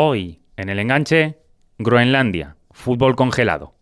Hoy, en el enganche, Groenlandia, fútbol congelado.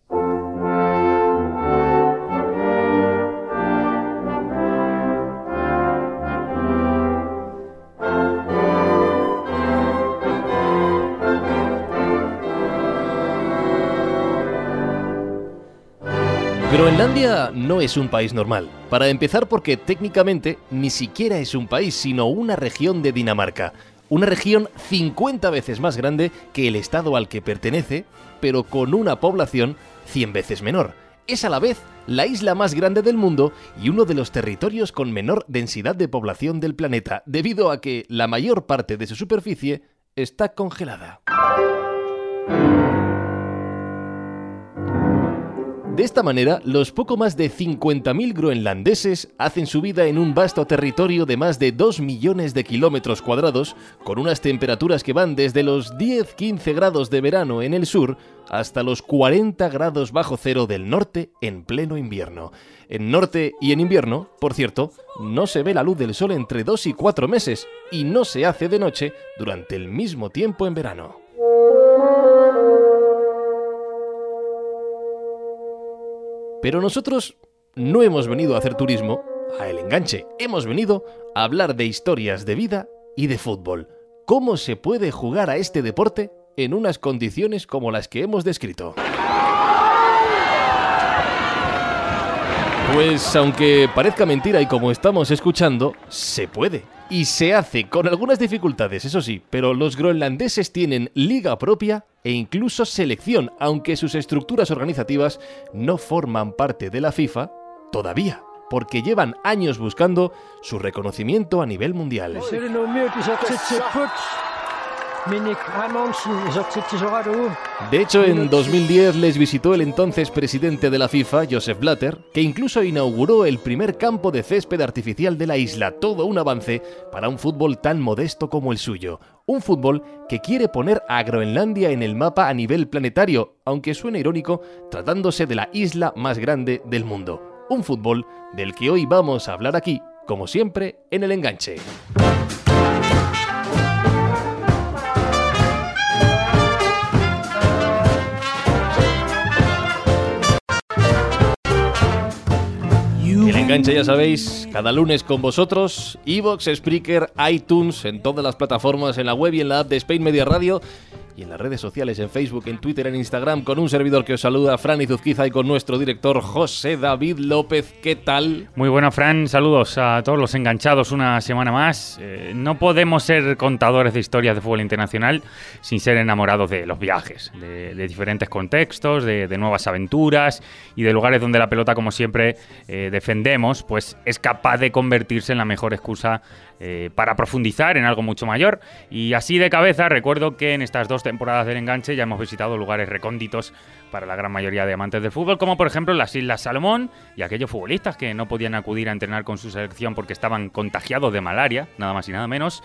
Groenlandia no es un país normal. Para empezar porque técnicamente ni siquiera es un país, sino una región de Dinamarca. Una región 50 veces más grande que el estado al que pertenece, pero con una población 100 veces menor. Es a la vez la isla más grande del mundo y uno de los territorios con menor densidad de población del planeta, debido a que la mayor parte de su superficie está congelada. De esta manera, los poco más de 50.000 groenlandeses hacen su vida en un vasto territorio de más de 2 millones de kilómetros cuadrados, con unas temperaturas que van desde los 10-15 grados de verano en el sur hasta los 40 grados bajo cero del norte en pleno invierno. En norte y en invierno, por cierto, no se ve la luz del sol entre 2 y 4 meses y no se hace de noche durante el mismo tiempo en verano. Pero nosotros no hemos venido a hacer turismo, a El Enganche, hemos venido a hablar de historias de vida y de fútbol. ¿Cómo se puede jugar a este deporte en unas condiciones como las que hemos descrito? Pues aunque parezca mentira y como estamos escuchando, se puede. Y se hace con algunas dificultades, eso sí, pero los groenlandeses tienen liga propia e incluso selección, aunque sus estructuras organizativas no forman parte de la FIFA todavía, porque llevan años buscando su reconocimiento a nivel mundial. De hecho, en 2010 les visitó el entonces presidente de la FIFA, Joseph Blatter, que incluso inauguró el primer campo de césped artificial de la isla, todo un avance para un fútbol tan modesto como el suyo. Un fútbol que quiere poner a Groenlandia en el mapa a nivel planetario, aunque suene irónico, tratándose de la isla más grande del mundo. Un fútbol del que hoy vamos a hablar aquí, como siempre, en el enganche. Enganche, ya sabéis, cada lunes con vosotros, Evox, Spreaker, iTunes, en todas las plataformas, en la web y en la app de Spain Media Radio y en las redes sociales, en Facebook, en Twitter, en Instagram, con un servidor que os saluda, Fran Izuzquiza, y con nuestro director José David López. ¿Qué tal? Muy buena, Fran. Saludos a todos los enganchados una semana más. Eh, no podemos ser contadores de historias de fútbol internacional sin ser enamorados de los viajes, de, diferentes contextos, de, nuevas aventuras y de lugares donde la pelota, como siempre, eh, defendemos, pues es capaz de convertirse en la mejor excusa eh, para profundizar en algo mucho mayor. Y así de cabeza, recuerdo que en estas dos temporadas del enganche ya hemos visitado lugares recónditos para la gran mayoría de amantes del fútbol, como por ejemplo las Islas Salomón y aquellos futbolistas que no podían acudir a entrenar con su selección porque estaban contagiados de malaria, nada más y nada menos.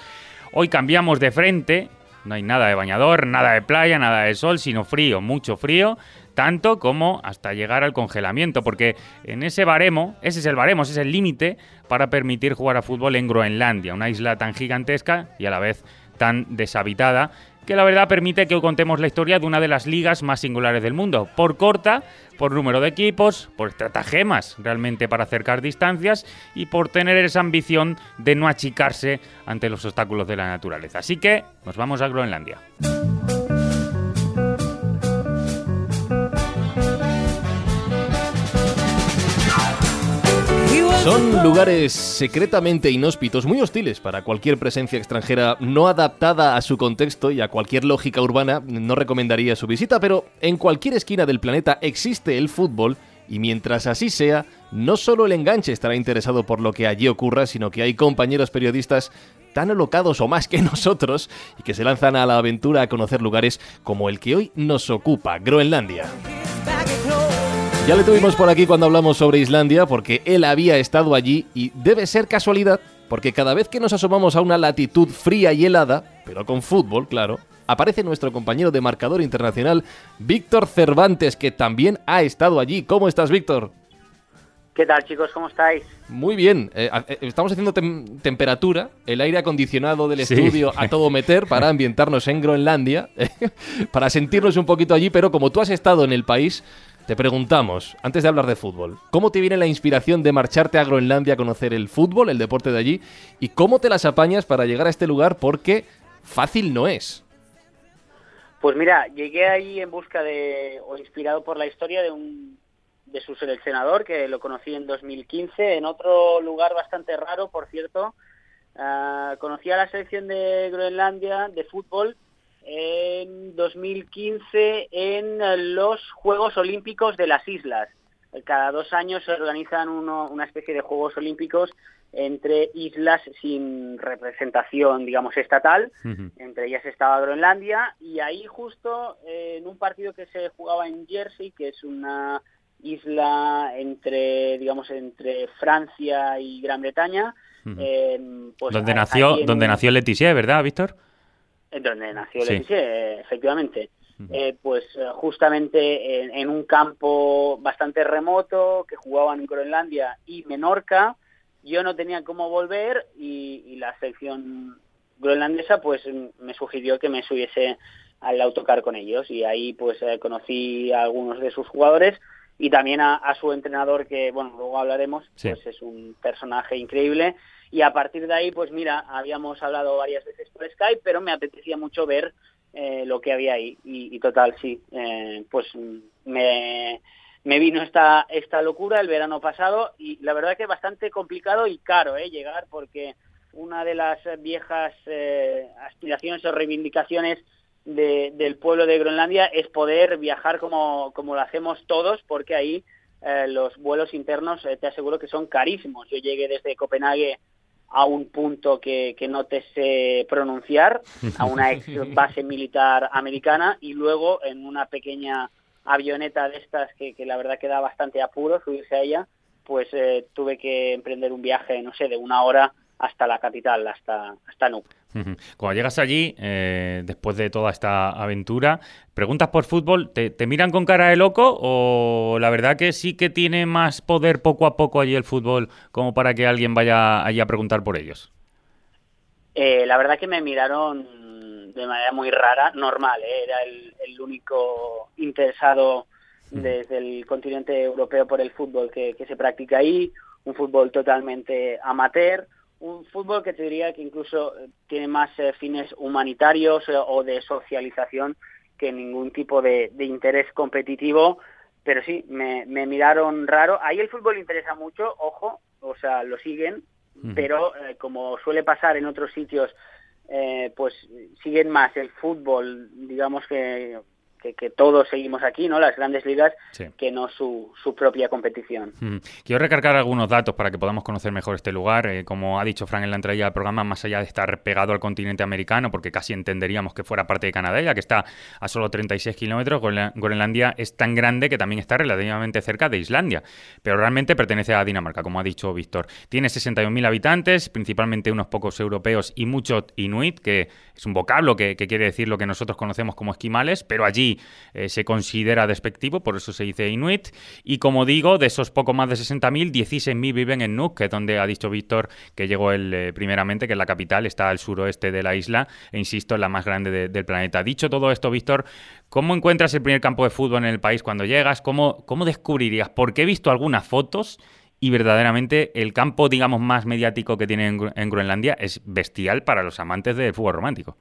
Hoy cambiamos de frente, no hay nada de bañador, nada de playa, nada de sol, sino frío, mucho frío tanto como hasta llegar al congelamiento, porque en ese baremo, ese es el baremo, ese es el límite para permitir jugar a fútbol en Groenlandia, una isla tan gigantesca y a la vez tan deshabitada que la verdad permite que contemos la historia de una de las ligas más singulares del mundo, por corta, por número de equipos, por estratagemas realmente para acercar distancias y por tener esa ambición de no achicarse ante los obstáculos de la naturaleza. Así que nos vamos a Groenlandia. Son lugares secretamente inhóspitos, muy hostiles para cualquier presencia extranjera no adaptada a su contexto y a cualquier lógica urbana. No recomendaría su visita, pero en cualquier esquina del planeta existe el fútbol y mientras así sea, no solo el enganche estará interesado por lo que allí ocurra, sino que hay compañeros periodistas tan alocados o más que nosotros y que se lanzan a la aventura a conocer lugares como el que hoy nos ocupa, Groenlandia. Ya le tuvimos por aquí cuando hablamos sobre Islandia, porque él había estado allí y debe ser casualidad, porque cada vez que nos asomamos a una latitud fría y helada, pero con fútbol, claro, aparece nuestro compañero de marcador internacional, Víctor Cervantes, que también ha estado allí. ¿Cómo estás, Víctor? ¿Qué tal chicos? ¿Cómo estáis? Muy bien. Eh, eh, estamos haciendo temperatura, el aire acondicionado del estudio a todo meter para ambientarnos en Groenlandia, para sentirnos un poquito allí, pero como tú has estado en el país, te preguntamos, antes de hablar de fútbol, ¿cómo te viene la inspiración de marcharte a Groenlandia a conocer el fútbol, el deporte de allí? ¿Y cómo te las apañas para llegar a este lugar? Porque fácil no es. Pues mira, llegué ahí en busca de, o inspirado por la historia de un de su seleccionador, que lo conocí en 2015, en otro lugar bastante raro, por cierto. Uh, conocí a la selección de Groenlandia de fútbol en 2015 en los Juegos Olímpicos de las Islas. Cada dos años se organizan una especie de Juegos Olímpicos entre islas sin representación, digamos, estatal. Entre ellas estaba Groenlandia y ahí justo en un partido que se jugaba en Jersey, que es una isla entre, digamos, entre Francia y Gran Bretaña. Pues donde nació, donde nació Leticia, ¿verdad, Víctor? Donde nació Leticia, efectivamente. Eh, pues eh, justamente en, un campo bastante remoto que jugaban en Groenlandia y Menorca, yo no tenía cómo volver y, la selección groenlandesa pues me sugirió que me subiese al autocar con ellos. Y ahí pues eh, conocí a algunos de sus jugadores y también a, su entrenador que, bueno, luego hablaremos, pues es un personaje increíble y a partir de ahí, pues mira, habíamos hablado varias veces por Skype, pero me apetecía mucho ver eh, lo que había ahí y, total, sí, eh, pues me, me vino esta, esta locura el verano pasado y la verdad que bastante complicado y caro eh, llegar porque una de las viejas aspiraciones o reivindicaciones del pueblo de Groenlandia es poder viajar como, como lo hacemos todos, porque ahí los vuelos internos te aseguro que son carísimos. Yo llegué desde Copenhague a un punto que, que no te sé pronunciar, a una ex base militar americana, y luego en una pequeña avioneta de estas que, que la verdad que da bastante apuro subirse a ella, pues eh, tuve que emprender un viaje, no sé, de una hora hasta la capital, hasta, hasta Nuuk. Cuando llegas allí, eh, después de toda esta aventura, preguntas por fútbol, ¿te, miran con cara de loco o la verdad que sí que tiene más poder poco a poco allí el fútbol como para que alguien vaya allí a preguntar por ellos? Eh, la verdad que me miraron de manera muy rara, normal, ¿eh? era el, único interesado desde el continente europeo por el fútbol que se practica ahí, un fútbol totalmente amateur, un fútbol que te diría que incluso eh, tiene más eh, fines humanitarios eh, o de socialización que ningún tipo de, interés competitivo, pero sí, me, miraron raro. Ahí el fútbol interesa mucho, ojo, o sea, lo siguen, pero como suele pasar en otros sitios, pues siguen más el fútbol, digamos que que, todos seguimos aquí, ¿no? Las grandes ligas, que no su, su propia competición. Mm. Quiero recargar algunos datos para que podamos conocer mejor este lugar. Eh, como ha dicho Frank en la entrada del programa, más allá de estar pegado al continente americano, porque casi entenderíamos que fuera parte de Canadá, ya que está a solo 36 kilómetros, Groenlandia es tan grande que también está relativamente cerca de Islandia, pero realmente pertenece a Dinamarca, como ha dicho Víctor. Tiene 61.000 habitantes, principalmente unos pocos europeos y muchos inuit, que es un vocablo que quiere decir lo que nosotros conocemos como esquimales, pero allí eh, se considera despectivo, por eso se dice Inuit. Y como digo, de esos poco más de 60.000, 16.000 viven en Nuuk, que es donde ha dicho Víctor que llegó él eh, primeramente, que es la capital, está al suroeste de la isla, e insisto, es la más grande del planeta. Dicho todo esto, Víctor, ¿cómo encuentras el primer campo de fútbol en el país cuando llegas? ¿Cómo, cómo descubrirías? Porque he visto algunas fotos y verdaderamente el campo, digamos, más mediático que tiene en, Groenlandia es bestial para los amantes del fútbol romántico.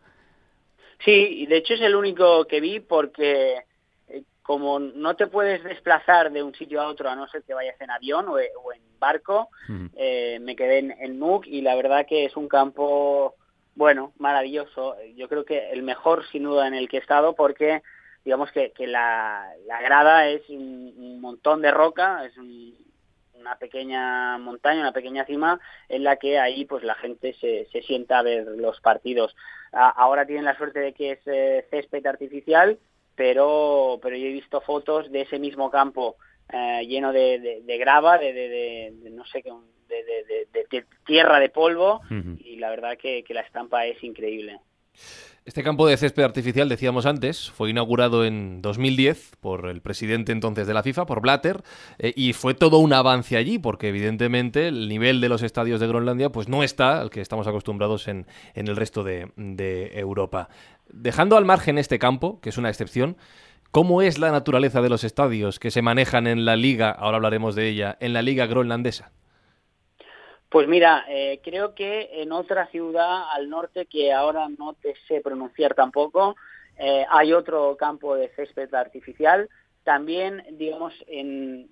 Sí, de hecho es el único que vi porque eh, como no te puedes desplazar de un sitio a otro a no ser que vayas en avión o, en barco, eh, me quedé en, en Nuuk y la verdad que es un campo, bueno, maravilloso. Yo creo que el mejor sin duda en el que he estado porque digamos que, que la, la grada es un, montón de roca, es un, una pequeña montaña, una pequeña cima en la que ahí pues la gente se, se sienta a ver los partidos. Ahora tienen la suerte de que es eh, césped artificial, pero, pero yo he visto fotos de ese mismo campo eh, lleno de, de, grava, de, de, no sé qué, de, tierra de polvo y la verdad que, que la estampa es increíble. Este campo de césped artificial, decíamos antes, fue inaugurado en 2010 por el presidente entonces de la FIFA, por Blatter, eh, y fue todo un avance allí, porque evidentemente el nivel de los estadios de Groenlandia pues no está al que estamos acostumbrados en, el resto de, de Europa. Dejando al margen este campo, que es una excepción, ¿cómo es la naturaleza de los estadios que se manejan en la liga, ahora hablaremos de ella, en la liga groenlandesa? Pues mira, eh, creo que en otra ciudad al norte que ahora no te sé pronunciar tampoco, eh, hay otro campo de césped artificial. También, digamos, en,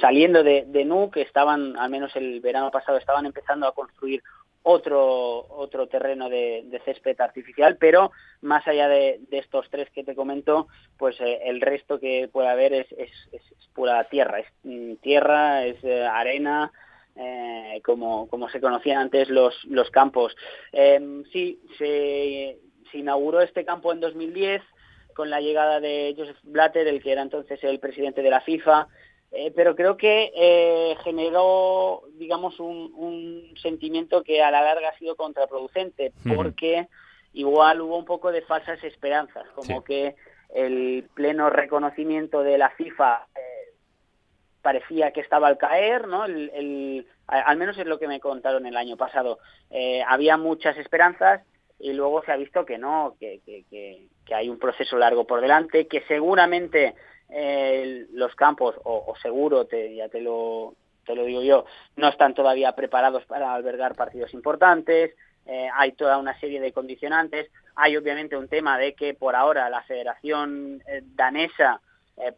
saliendo de, de Nu, que estaban, al menos el verano pasado, estaban empezando a construir otro, otro terreno de, césped artificial, pero más allá de, estos tres que te comento, pues eh, el resto que puede haber es, es, pura tierra, es mm, tierra, es eh, arena, eh, como, como se conocían antes los, los campos. Em, sí, se, se inauguró este campo en 2010 con la llegada de Joseph Blatter, el que era entonces el presidente de la FIFA, eh, pero creo que eh, generó, digamos, un, sentimiento que a la larga ha sido contraproducente, porque igual hubo un poco de falsas esperanzas, como que el pleno reconocimiento de la FIFA eh, parecía que estaba al caer, ¿no? El, al menos es lo que me contaron el año pasado. había muchas esperanzas y luego se ha visto que no, que, que, que hay un proceso largo por delante, que seguramente eh, los campos, o, seguro, te, ya te lo, te lo digo yo, no están todavía preparados para albergar partidos importantes, eh, hay toda una serie de condicionantes, hay obviamente un tema de que por ahora la Federación eh, danesa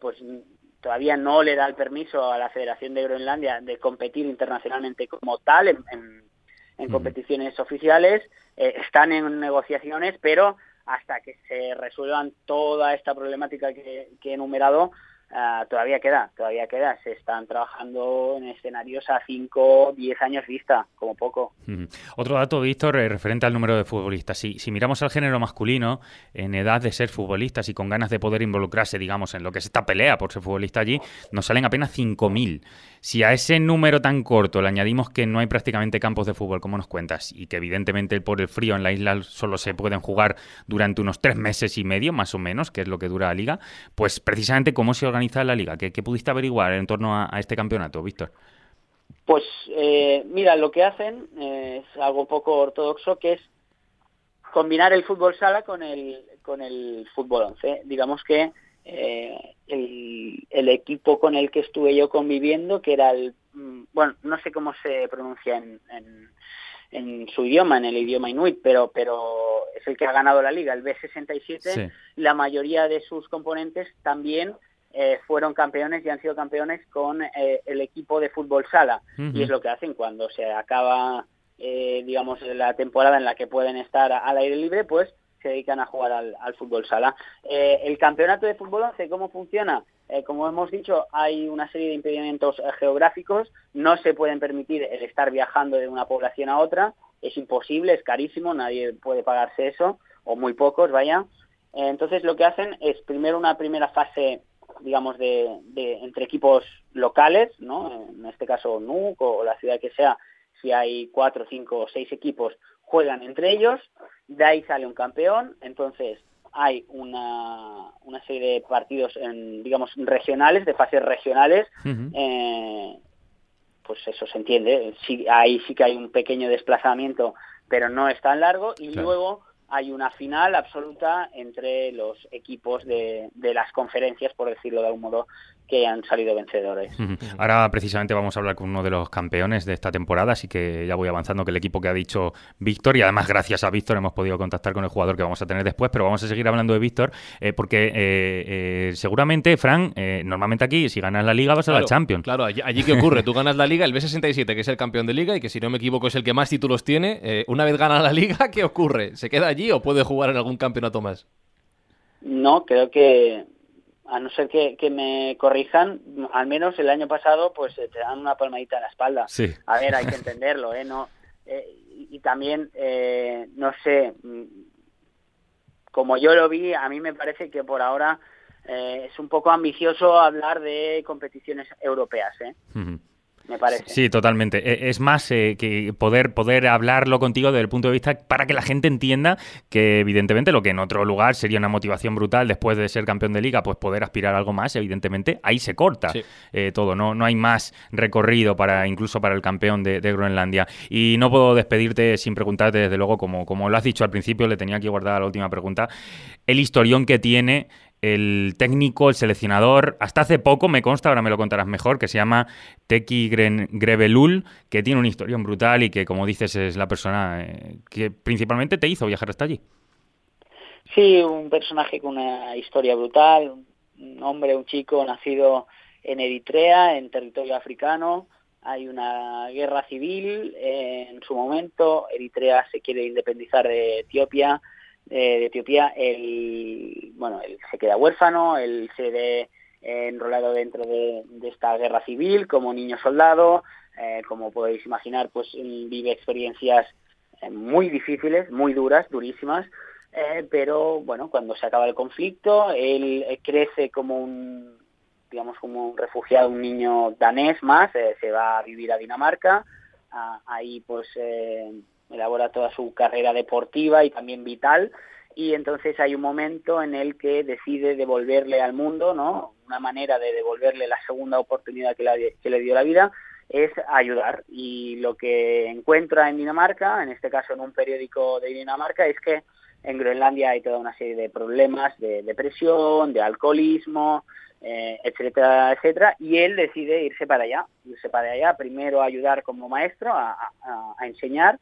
pues todavía no le da el permiso a la Federación de Groenlandia de competir internacionalmente como tal en, en, competiciones oficiales, están en negociaciones, pero hasta que se resuelvan toda esta problemática que, he enumerado, Ah, todavía queda, todavía queda. Se están trabajando en escenarios a 5, 10 años vista, como poco. Otro dato, Víctor, eh, referente al número de futbolistas. Si, si miramos al género masculino, en edad de ser futbolistas y con ganas de poder involucrarse, digamos, en lo que es esta pelea por ser futbolista allí, nos salen apenas 5.000. Si a ese número tan corto le añadimos que no hay prácticamente campos de fútbol, como nos cuentas, y que evidentemente por el frío en la isla solo se pueden jugar durante unos tres meses y medio, más o menos, que es lo que dura la liga, pues precisamente cómo se organiza organiza la liga? ¿Qué, pudiste averiguar en torno a, este campeonato, Víctor? Pues eh, mira, lo que hacen es algo poco ortodoxo, que es combinar el fútbol sala con el, con el fútbol 11. Digamos que eh, el, equipo con el que estuve yo conviviendo, que era el, mm, bueno, no sé cómo se pronuncia en, en, su idioma, en el idioma inuit, pero, pero es el que ha ganado la liga, el B67, la mayoría de sus componentes también eh, fueron campeones y han sido campeones con eh, el equipo de fútbol sala. Y es lo que hacen cuando se acaba, eh, digamos, la temporada en la que pueden estar al aire libre, pues se dedican a jugar al, fútbol sala. el campeonato de fútbol 11, ¿cómo funciona? como hemos dicho, hay una serie de impedimentos geográficos, no se pueden permitir el estar viajando de una población a otra, es imposible, es carísimo, nadie puede pagarse eso, o muy pocos, vaya. entonces lo que hacen es primero una primera fase digamos, de, entre equipos locales, ¿no? En este caso NUC o la ciudad que sea, si hay cuatro, cinco o seis equipos, juegan entre ellos, de ahí sale un campeón, entonces hay una, una serie de partidos, en, digamos, regionales, de fases regionales, eh, pues eso se entiende, sí, ahí sí que hay un pequeño desplazamiento, pero no es tan largo, y luego hay una final absoluta entre los equipos de, las conferencias, por decirlo de algún modo, que han salido vencedores. Ahora precisamente vamos a hablar con uno de los campeones de esta temporada, así que ya voy avanzando que el equipo que ha dicho Víctor, y además gracias a Víctor hemos podido contactar con el jugador que vamos a tener después, pero vamos a seguir hablando de Víctor, eh, porque eh, eh, seguramente, Fran, normalmente aquí si ganas la liga vas a la Champions. Claro, allí, allí qué ocurre, tú ganas la liga, el B67 que es el campeón de liga y que si no me equivoco es el que más títulos tiene, una vez gana la liga, ¿qué ocurre? ¿Se queda allí o puede jugar en algún campeonato más? No, creo que a no ser que, me corrijan, al menos el año pasado pues eh, te dan una palmadita en la espalda. A ver, hay que entenderlo, ¿eh? No, eh, y también, eh, no sé, mm, como yo lo vi, a mí me parece que por ahora es un poco ambicioso hablar de competiciones europeas, ¿eh? Me parece. Sí, totalmente. E, es más eh, que poder, poder hablarlo contigo desde el punto de vista para que la gente entienda que, evidentemente, lo que en otro lugar sería una motivación brutal después de ser campeón de liga, pues poder aspirar a algo más, evidentemente, ahí se corta eh, todo. No, no hay más recorrido para incluso para el campeón de, Groenlandia. Y no puedo despedirte sin preguntarte, desde luego, como, como lo has dicho al principio, le tenía que guardar la última pregunta, el historión que tiene el técnico, el seleccionador, hasta hace poco me consta, ahora me lo contarás mejor, que se llama Teki Grevelul, que tiene una historia brutal y que, como dices, es la persona eh, que principalmente te hizo viajar hasta allí. Sí, un personaje con una historia brutal, un hombre, un chico nacido en Eritrea, en territorio africano. Hay una guerra civil en su momento. Eritrea se quiere independizar de Etiopía de Etiopía, él, bueno, él se queda huérfano, él se ve enrolado dentro de, esta guerra civil como niño soldado, eh, como podéis imaginar, pues vive experiencias eh, muy difíciles, muy duras, durísimas, eh, pero bueno, cuando se acaba el conflicto, él crece como un, digamos, como un refugiado, un niño danés más, se va a vivir a Dinamarca, ah, ahí pues elabora toda su carrera deportiva y también vital y entonces hay un momento en el que decide devolverle al mundo, ¿no? Una manera de devolverle la segunda oportunidad que, le dio la vida es ayudar y lo que encuentra en Dinamarca, en este caso en un periódico de Dinamarca, es que en Groenlandia hay toda una serie de problemas de depresión, de alcoholismo, eh, etcétera, etcétera, y él decide irse para allá, irse para allá, primero a ayudar como maestro, a enseñar,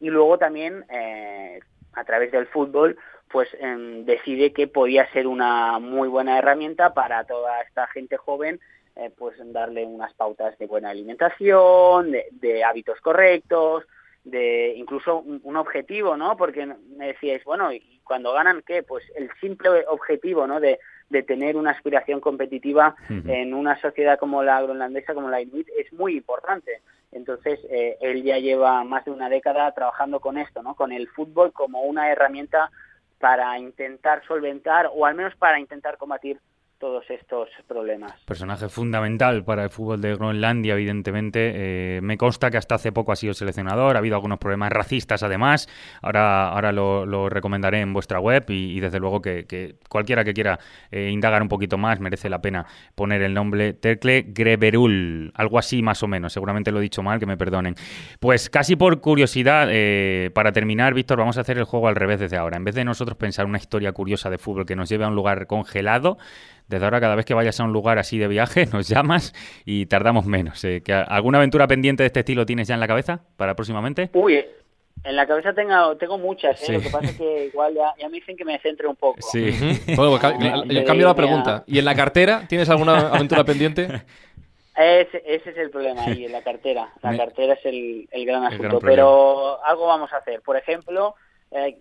y luego también eh, a través del fútbol pues em, decide que podía ser una muy buena herramienta para toda esta gente joven eh, pues darle unas pautas de buena alimentación, de, hábitos correctos, de incluso un, objetivo, ¿no? Porque me decíais, bueno, ¿y cuando ganan qué? Pues el simple objetivo, ¿no? De, de tener una aspiración competitiva en una sociedad como la groenlandesa, como la inuit, es muy importante. Entonces, eh, él ya lleva más de una década trabajando con esto, ¿no? Con el fútbol como una herramienta para intentar solventar o al menos para intentar combatir todos estos problemas. Personaje fundamental para el fútbol de Groenlandia, evidentemente. Eh, me consta que hasta hace poco ha sido seleccionador, ha habido algunos problemas racistas además. Ahora, ahora lo, recomendaré en vuestra web y, desde luego que, cualquiera que quiera eh, indagar un poquito más merece la pena poner el nombre Tercle Greberul, algo así más o menos. Seguramente lo he dicho mal, que me perdonen. Pues casi por curiosidad, eh, para terminar, Víctor, vamos a hacer el juego al revés desde ahora. En vez de nosotros pensar una historia curiosa de fútbol que nos lleve a un lugar congelado, desde ahora, cada vez que vayas a un lugar así de viaje, nos llamas y tardamos menos. Eh, ¿Alguna aventura pendiente de este estilo tienes ya en la cabeza para próximamente? Uy, en la cabeza tengo, tengo muchas, ¿eh? lo que pasa es que igual ya, me dicen que me centre un poco. Sí. bueno, pues, cambio la pregunta. ¿Y en la cartera tienes alguna aventura pendiente? Ese, ese, es el problema ahí, en la cartera. La cartera es el, gran asunto. pero algo vamos a hacer. Por ejemplo, eh,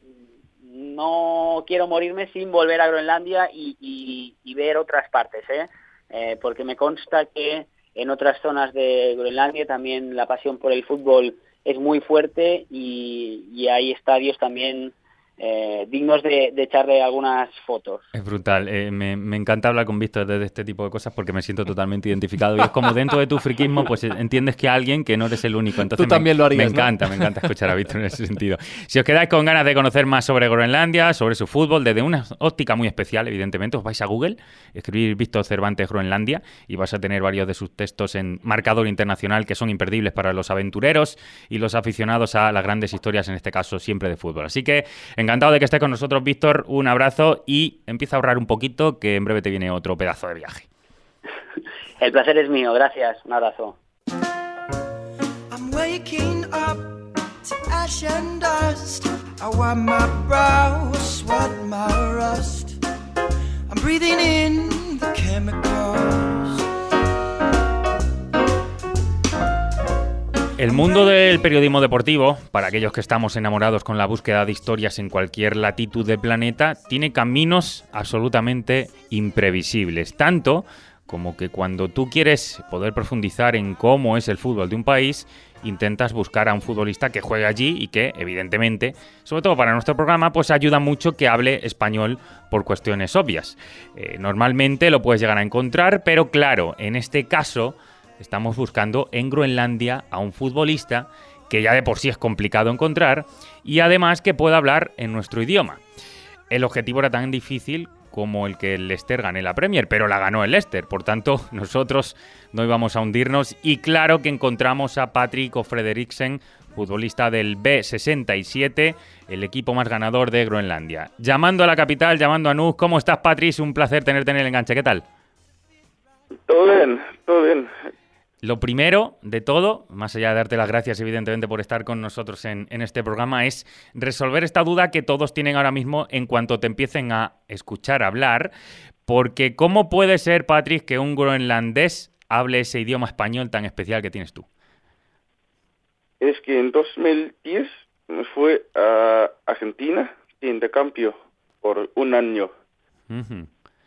no quiero morirme sin volver a Groenlandia y, ver otras partes, ¿eh? ¿eh? porque me consta que en otras zonas de Groenlandia también la pasión por el fútbol es muy fuerte y, y hay estadios también eh, dignos de, echarle algunas fotos. Es brutal. Eh, me, encanta hablar con Víctor de este tipo de cosas porque me siento totalmente identificado. Y es como dentro de tu friquismo, pues entiendes que alguien que no eres el único. Entonces Tú también lo harías. Me encanta, me encanta escuchar a Víctor en ese sentido. Si os quedáis con ganas de conocer más sobre Groenlandia, sobre su fútbol, desde una óptica muy especial, evidentemente, os vais a Google, escribir Víctor Cervantes Groenlandia y vas a tener varios de sus textos en marcador internacional que son imperdibles para los aventureros y los aficionados a las grandes historias, en este caso siempre de fútbol. Así que Encantado de que estés con nosotros, Víctor. Un abrazo y empieza a ahorrar un poquito, que en breve te viene otro pedazo de viaje. El placer es mío, gracias. Un abrazo. El mundo del periodismo deportivo, para aquellos que estamos enamorados con la búsqueda de historias en cualquier latitud del planeta, tiene caminos absolutamente imprevisibles. Tanto como que cuando tú quieres poder profundizar en cómo es el fútbol de un país, intentas buscar a un futbolista que juegue allí y que, evidentemente, sobre todo para nuestro programa, pues ayuda mucho que hable español por cuestiones obvias. Eh, normalmente lo puedes llegar a encontrar, pero claro, en este caso estamos buscando en Groenlandia a un futbolista que ya de por sí es complicado encontrar y además que pueda hablar en nuestro idioma. El objetivo era tan difícil como el que el Leicester gane la Premier, pero la ganó el Leicester, por tanto nosotros no íbamos a hundirnos y claro que encontramos a Patrick o Frederiksen, futbolista del B67, el equipo más ganador de Groenlandia. Llamando a la capital, llamando a Nuuk, ¿cómo estás Patrick? Un placer tenerte en el enganche, ¿qué tal? Todo bien, todo bien. Lo primero de todo, más allá de darte las gracias evidentemente por estar con nosotros en, este programa, es resolver esta duda que todos tienen ahora mismo en cuanto te empiecen a escuchar hablar, porque ¿cómo puede ser, Patrick, que un groenlandés hable ese idioma español tan especial que tienes tú? Es que en 2010 me fui a Argentina de intercambio por un año.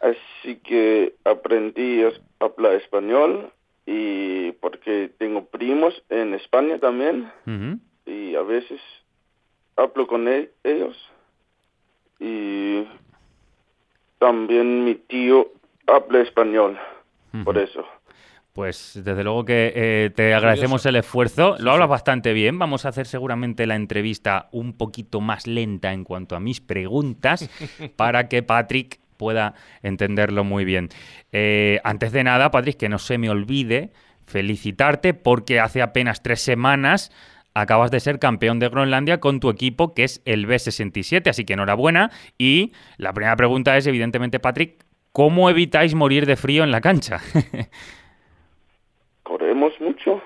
Así que aprendí a hablar español y porque tengo primos en España también y a veces hablo con e-, ellos y también mi tío habla español, por eso. Pues desde luego que eh, te agradecemos el esfuerzo. Lo hablas bastante bien. Vamos a hacer seguramente la entrevista un poquito más lenta en cuanto a mis preguntas para que Patrick pueda entenderlo muy bien. Eh, antes de nada, Patrick, que no se me olvide felicitarte porque hace apenas tres semanas acabas de ser campeón de Groenlandia con tu equipo que es el B67, así que enhorabuena. Y la primera pregunta es, evidentemente, Patrick, ¿cómo evitáis morir de frío en la cancha? Corremos mucho.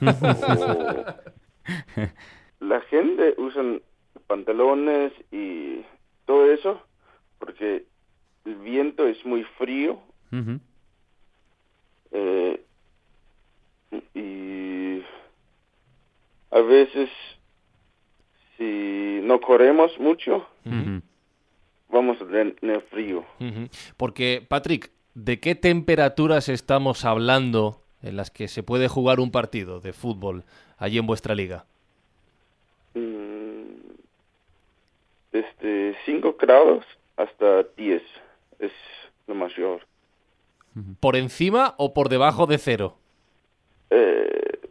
la gente usa pantalones y todo eso porque el viento es muy frío. Eh, y a veces, si no corremos mucho, vamos a tener frío. Porque, Patrick, ¿de qué temperaturas estamos hablando en las que se puede jugar un partido de fútbol allí en vuestra liga? Mm, desde 5 grados hasta 10 es lo mayor. ¿Por encima o por debajo de cero? Eh,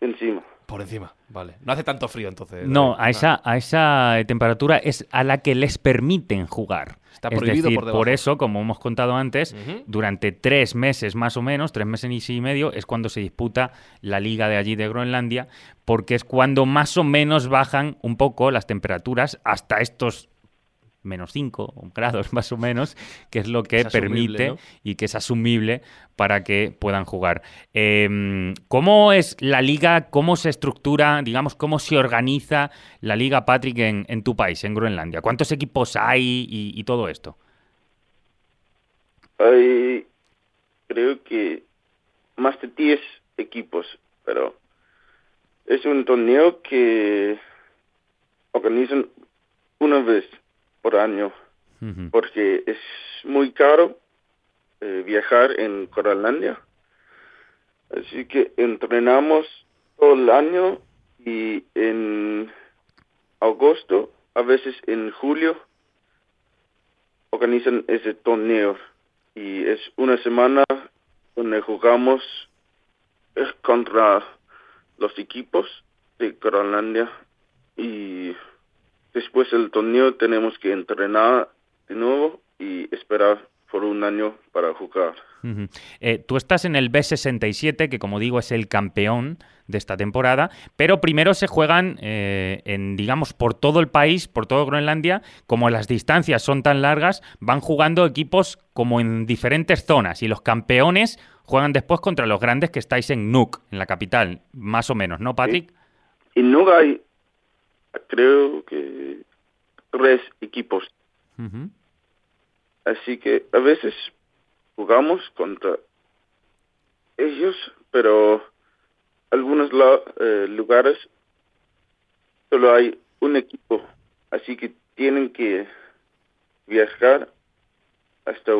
encima. Por encima, vale. No hace tanto frío entonces. No, a esa, a esa temperatura es a la que les permiten jugar. Está prohibido por debajo. Por eso, como hemos contado antes, durante tres meses más o menos, tres meses y medio, es cuando se disputa la liga de allí de Groenlandia, porque es cuando más o menos bajan un poco las temperaturas hasta estos menos 5 grados más o menos, que es lo que permite y que es asumible para que puedan jugar. Em, ¿Cómo es la liga? ¿Cómo se estructura, digamos, cómo se organiza la liga, Patrick, en, tu país, en Groenlandia? ¿Cuántos equipos hay y, todo esto? Hay, creo que más de 10 equipos, pero es un torneo que organizan una vez por año, porque es muy caro eh, viajar en Groenlandia. Así que entrenamos todo el año y en agosto, a veces en julio, organizan ese torneo y es una semana donde jugamos eh, contra los equipos de Groenlandia y después del torneo tenemos que entrenar de nuevo y esperar por un año para jugar. Eh, tú estás en el B67, que como digo es el campeón de esta temporada, pero primero se juegan eh, en, digamos, por todo el país, por todo Groenlandia, como las distancias son tan largas, van jugando equipos como en diferentes zonas y los campeones juegan después contra los grandes que estáis en Nuuk, en la capital, más o menos, ¿no, Patrick? En Nuuk hay creo que tres equipos. Así que a veces jugamos contra ellos, pero algunos eh, lugares solo hay un equipo, así que tienen que viajar hasta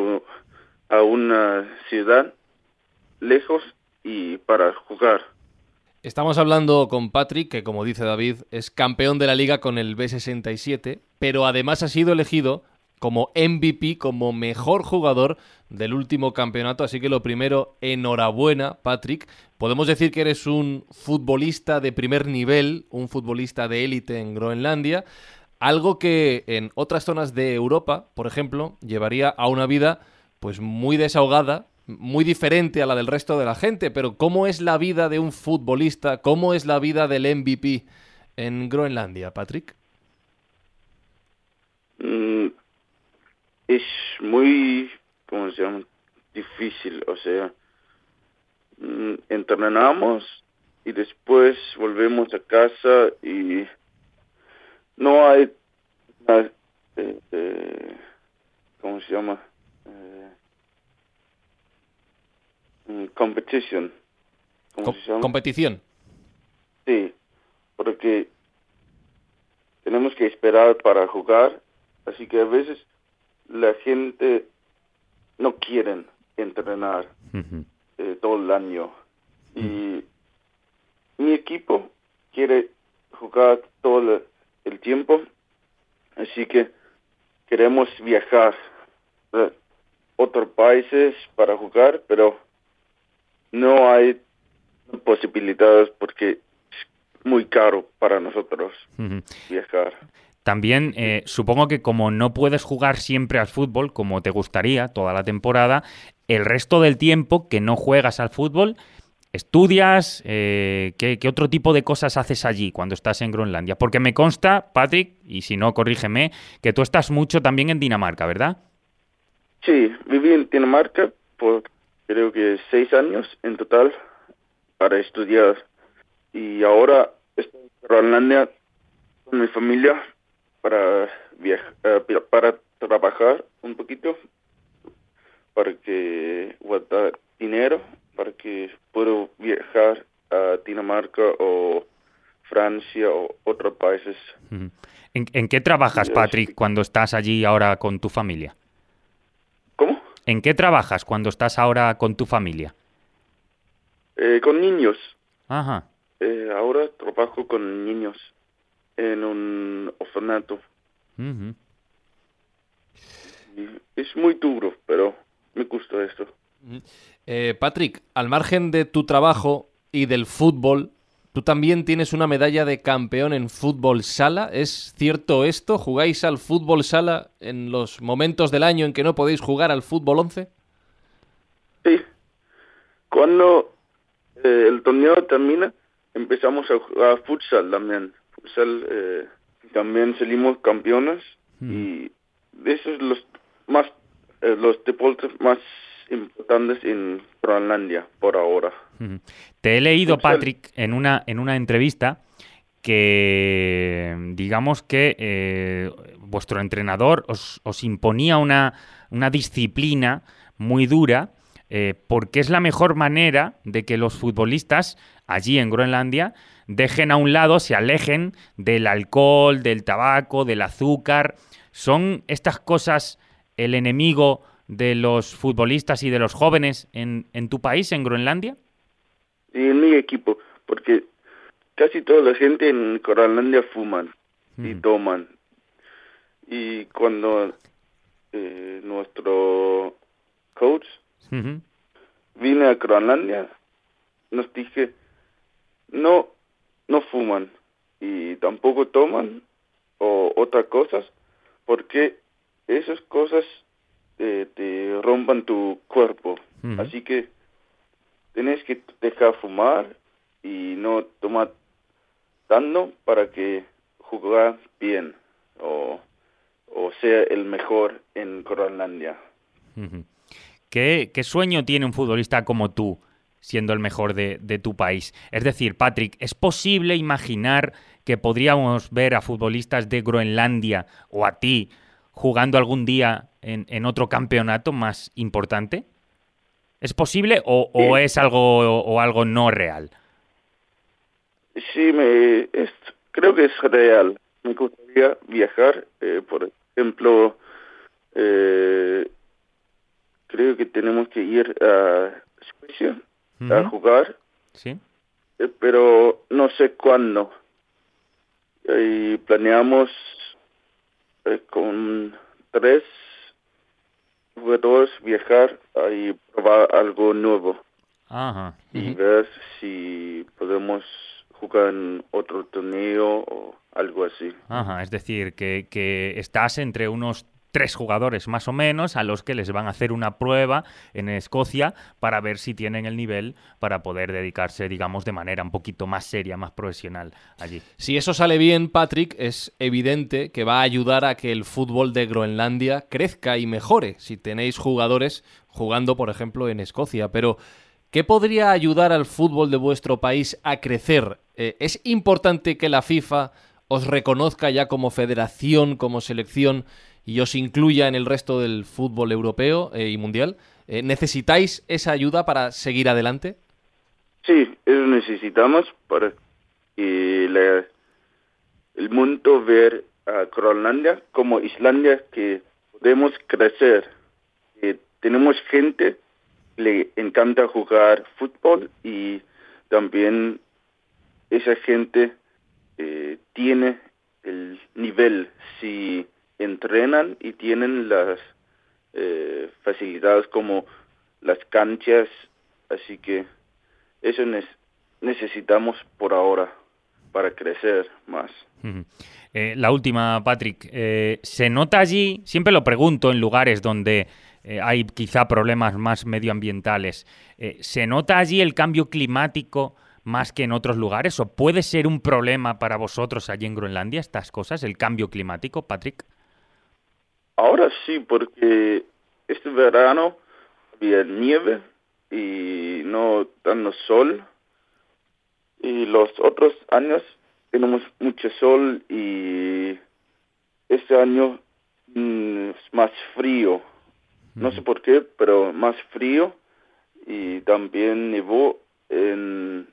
a una ciudad lejos y para jugar. Estamos hablando con Patrick, que como dice David, es campeón de la liga con el B67, pero además ha sido elegido como MVP, como mejor jugador del último campeonato. Así que lo primero, enhorabuena, Patrick. Podemos decir que eres un futbolista de primer nivel, un futbolista de élite en Groenlandia, algo que en otras zonas de Europa, por ejemplo, llevaría a una vida pues muy desahogada, muy diferente a la del resto de la gente, pero ¿cómo es la vida de un futbolista? ¿Cómo es la vida del MVP en Groenlandia, Patrick? Mm, es muy, ¿cómo se llama? Difícil, o sea, mm, entrenamos y después volvemos a casa y no hay, eh, eh, ¿cómo se llama? Competition. Competición. Sí, porque tenemos que esperar para jugar, así que a veces la gente no quiere entrenar eh, todo el año y mi equipo quiere jugar todo el tiempo, así que queremos viajar a otros países para jugar, pero no hay posibilidades porque es muy caro para nosotros viajar. También eh, supongo que como no puedes jugar siempre al fútbol como te gustaría toda la temporada, el resto del tiempo que no juegas al fútbol, estudias, eh, ¿qué, otro tipo de cosas haces allí cuando estás en Groenlandia? Porque me consta, Patrick, y si no, corrígeme, que tú estás mucho también en Dinamarca, ¿verdad? Sí, viví en Dinamarca por creo que seis años en total para estudiar. Y ahora estoy en Groenlandia con mi familia para viajar, eh, para trabajar un poquito, para que guardar dinero, para que puedo viajar a Dinamarca o Francia o otros países. ¿En, ¿En, qué trabajas, Patrick, cuando estás allí ahora con tu familia? ¿En qué trabajas cuando estás ahora con tu familia? Eh, con niños. Ajá. Eh, ahora trabajo con niños en un orfanato. Es muy duro, pero me gusta esto. Eh, Patrick, al margen de tu trabajo y del fútbol, Tú también tienes una medalla de campeón en fútbol sala. ¿Es cierto esto? ¿Jugáis al fútbol sala en los momentos del año en que no podéis jugar al fútbol 11? Sí. Cuando eh, el torneo termina, empezamos a jugar futsal también. Futsal eh, también salimos campeones hmm. y esos los más eh, los deportes más importantes en Groenlandia por ahora. Te he leído, Patrick, en una, en una entrevista que digamos que eh, vuestro entrenador os, imponía una, una, disciplina muy dura eh, porque es la mejor manera de que los futbolistas allí en Groenlandia dejen a un lado, se alejen del alcohol, del tabaco, del azúcar. ¿Son estas cosas el enemigo de los futbolistas y de los jóvenes en, en tu país, en Groenlandia? Sí, en mi equipo, porque casi toda la gente en Groenlandia fuman y toman. Y cuando eh, nuestro coach vino a Groenlandia, nos dije, no, no fuman y tampoco toman o otras cosas, porque esas cosas te rompan tu cuerpo. Así que tienes que dejar fumar y no tomar tanto para que jugar bien o, o sea el mejor en Groenlandia. ¿Qué, ¿Qué, sueño tiene un futbolista como tú siendo el mejor de, de tu país? Es decir, Patrick, ¿es posible imaginar que podríamos ver a futbolistas de Groenlandia o a ti jugando algún día en, en otro campeonato más importante? ¿Es posible o, o es algo o, algo no real? Sí, me, creo que es real. Me gustaría viajar, eh, por ejemplo, eh, creo que tenemos que ir a Suecia a jugar. Sí. Eh, pero no sé cuándo. Y planeamos con tres jugadores viajar y probar algo nuevo. Ajá. Y ver si podemos jugar en otro torneo o algo así. Ajá, es decir, que, que estás entre unos tres jugadores más o menos a los que les van a hacer una prueba en Escocia para ver si tienen el nivel para poder dedicarse, digamos, de manera un poquito más seria, más profesional allí. Si eso sale bien, Patrick, es evidente que va a ayudar a que el fútbol de Groenlandia crezca y mejore si tenéis jugadores jugando, por ejemplo, en Escocia. Pero, ¿qué podría ayudar al fútbol de vuestro país a crecer? Eh, ¿Es importante que la FIFA os reconozca ya como federación, como selección y os incluya en el resto del fútbol europeo eh, y mundial. Eh, ¿Necesitáis esa ayuda para seguir adelante? Sí, eso necesitamos para que el mundo ver a Groenlandia como Islandia que podemos crecer. Que tenemos gente que le encanta jugar fútbol y también esa gente eh, tiene el nivel. Si entrenan y tienen las eh, facilidades como las canchas, así que eso necesitamos por ahora para crecer más. Eh, la última, Patrick. Eh, ¿Se nota allí, siempre lo pregunto en lugares donde hay quizá problemas más medioambientales, ¿se nota allí el cambio climático más que en otros lugares? ¿O puede ser un problema para vosotros allí en Groenlandia estas cosas, el cambio climático, Patrick? Ahora sí, porque este verano había nieve y no tanto sol. Y los otros años tenemos mucho sol y este año mm, es más frío. No sé por qué, pero más frío y también nevó en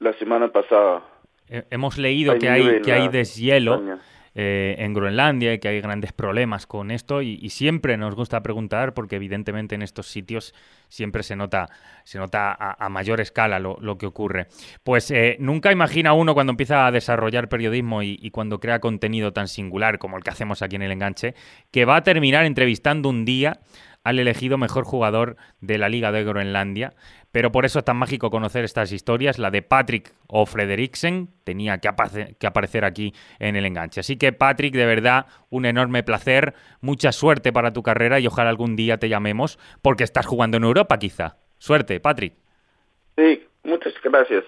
la semana pasada. Hemos leído que hay, que hay deshielo. Eh, en Groenlandia y que hay grandes problemas con esto y, siempre nos gusta preguntar porque evidentemente en estos sitios siempre se nota, se nota a, mayor escala lo, que ocurre. Pues eh, nunca imagina uno cuando empieza a desarrollar periodismo y, y cuando crea contenido tan singular como el que hacemos aquí en el enganche, que va a terminar entrevistando un día al elegido mejor jugador de la Liga de Groenlandia. Pero por eso es tan mágico conocer estas historias. La de Patrick o Frederiksen tenía que, aparecer aquí en el enganche. Así que Patrick, de verdad, un enorme placer. Mucha suerte para tu carrera y ojalá algún día te llamemos porque estás jugando en Europa quizá. Suerte, Patrick. Sí, muchas gracias.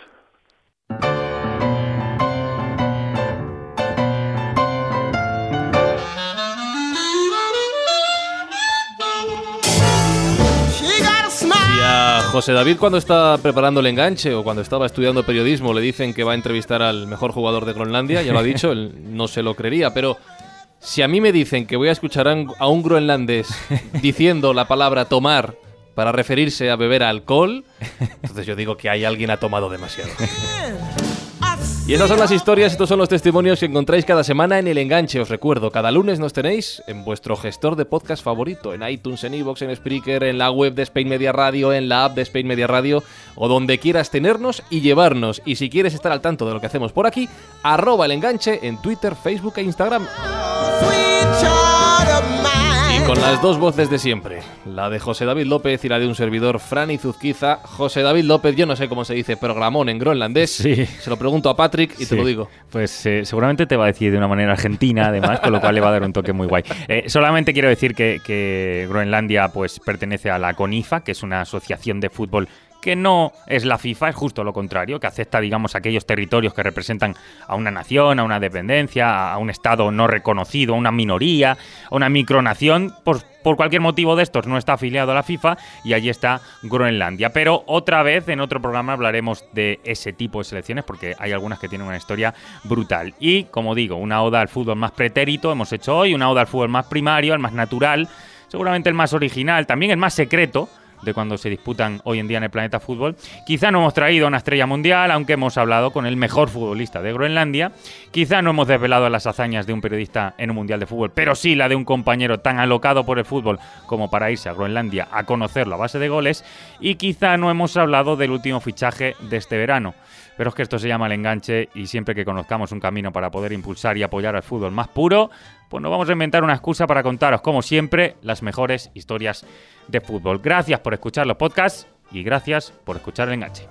José David cuando está preparando el enganche o cuando estaba estudiando periodismo le dicen que va a entrevistar al mejor jugador de Groenlandia, ya lo ha dicho, él no se lo creería, pero si a mí me dicen que voy a escuchar a un groenlandés diciendo la palabra tomar para referirse a beber alcohol, entonces yo digo que hay alguien ha tomado demasiado. Y estas son las historias, estos son los testimonios que encontráis cada semana en El Enganche. Os recuerdo, cada lunes nos tenéis en vuestro gestor de podcast favorito, en iTunes, en iVoox, en Spreaker, en la web de Spain Media Radio, en la app de Spain Media Radio, o donde quieras tenernos y llevarnos. Y si quieres estar al tanto de lo que hacemos por aquí, arroba El Enganche en Twitter, Facebook e Instagram con las dos voces de siempre, la de José David López y la de un servidor, Franny Zuzquiza. José David López, yo no sé cómo se dice programón en groenlandés. Sí. Se lo pregunto a Patrick y te lo digo. Pues eh, seguramente te va a decir de una manera argentina, además, con lo cual le va a dar un toque muy guay. Eh, solamente quiero decir que, que Groenlandia pues, pertenece a la CONIFA, que es una asociación de fútbol que no es la FIFA, es justo lo contrario, que acepta, digamos, aquellos territorios que representan a una nación, a una dependencia, a un Estado no reconocido, a una minoría, a una micronación, por, por cualquier motivo de estos no está afiliado a la FIFA y allí está Groenlandia. Pero otra vez en otro programa hablaremos de ese tipo de selecciones porque hay algunas que tienen una historia brutal. Y, como digo, una oda al fútbol más pretérito hemos hecho hoy, una oda al fútbol más primario, el más natural, seguramente el más original, también el más secreto de cuando se disputan hoy en día en el planeta fútbol. Quizá no hemos traído una estrella mundial, aunque hemos hablado con el mejor futbolista de Groenlandia. Quizá no hemos desvelado las hazañas de un periodista en un mundial de fútbol, pero sí la de un compañero tan alocado por el fútbol como para irse a Groenlandia a conocerlo a base de goles. Y quizá no hemos hablado del último fichaje de este verano. Pero es que esto se llama el enganche y siempre que conozcamos un camino para poder impulsar y apoyar al fútbol más puro, pues nos vamos a inventar una excusa para contaros, como siempre, las mejores historias de fútbol. Gracias por escuchar los podcasts y gracias por escuchar el enganche.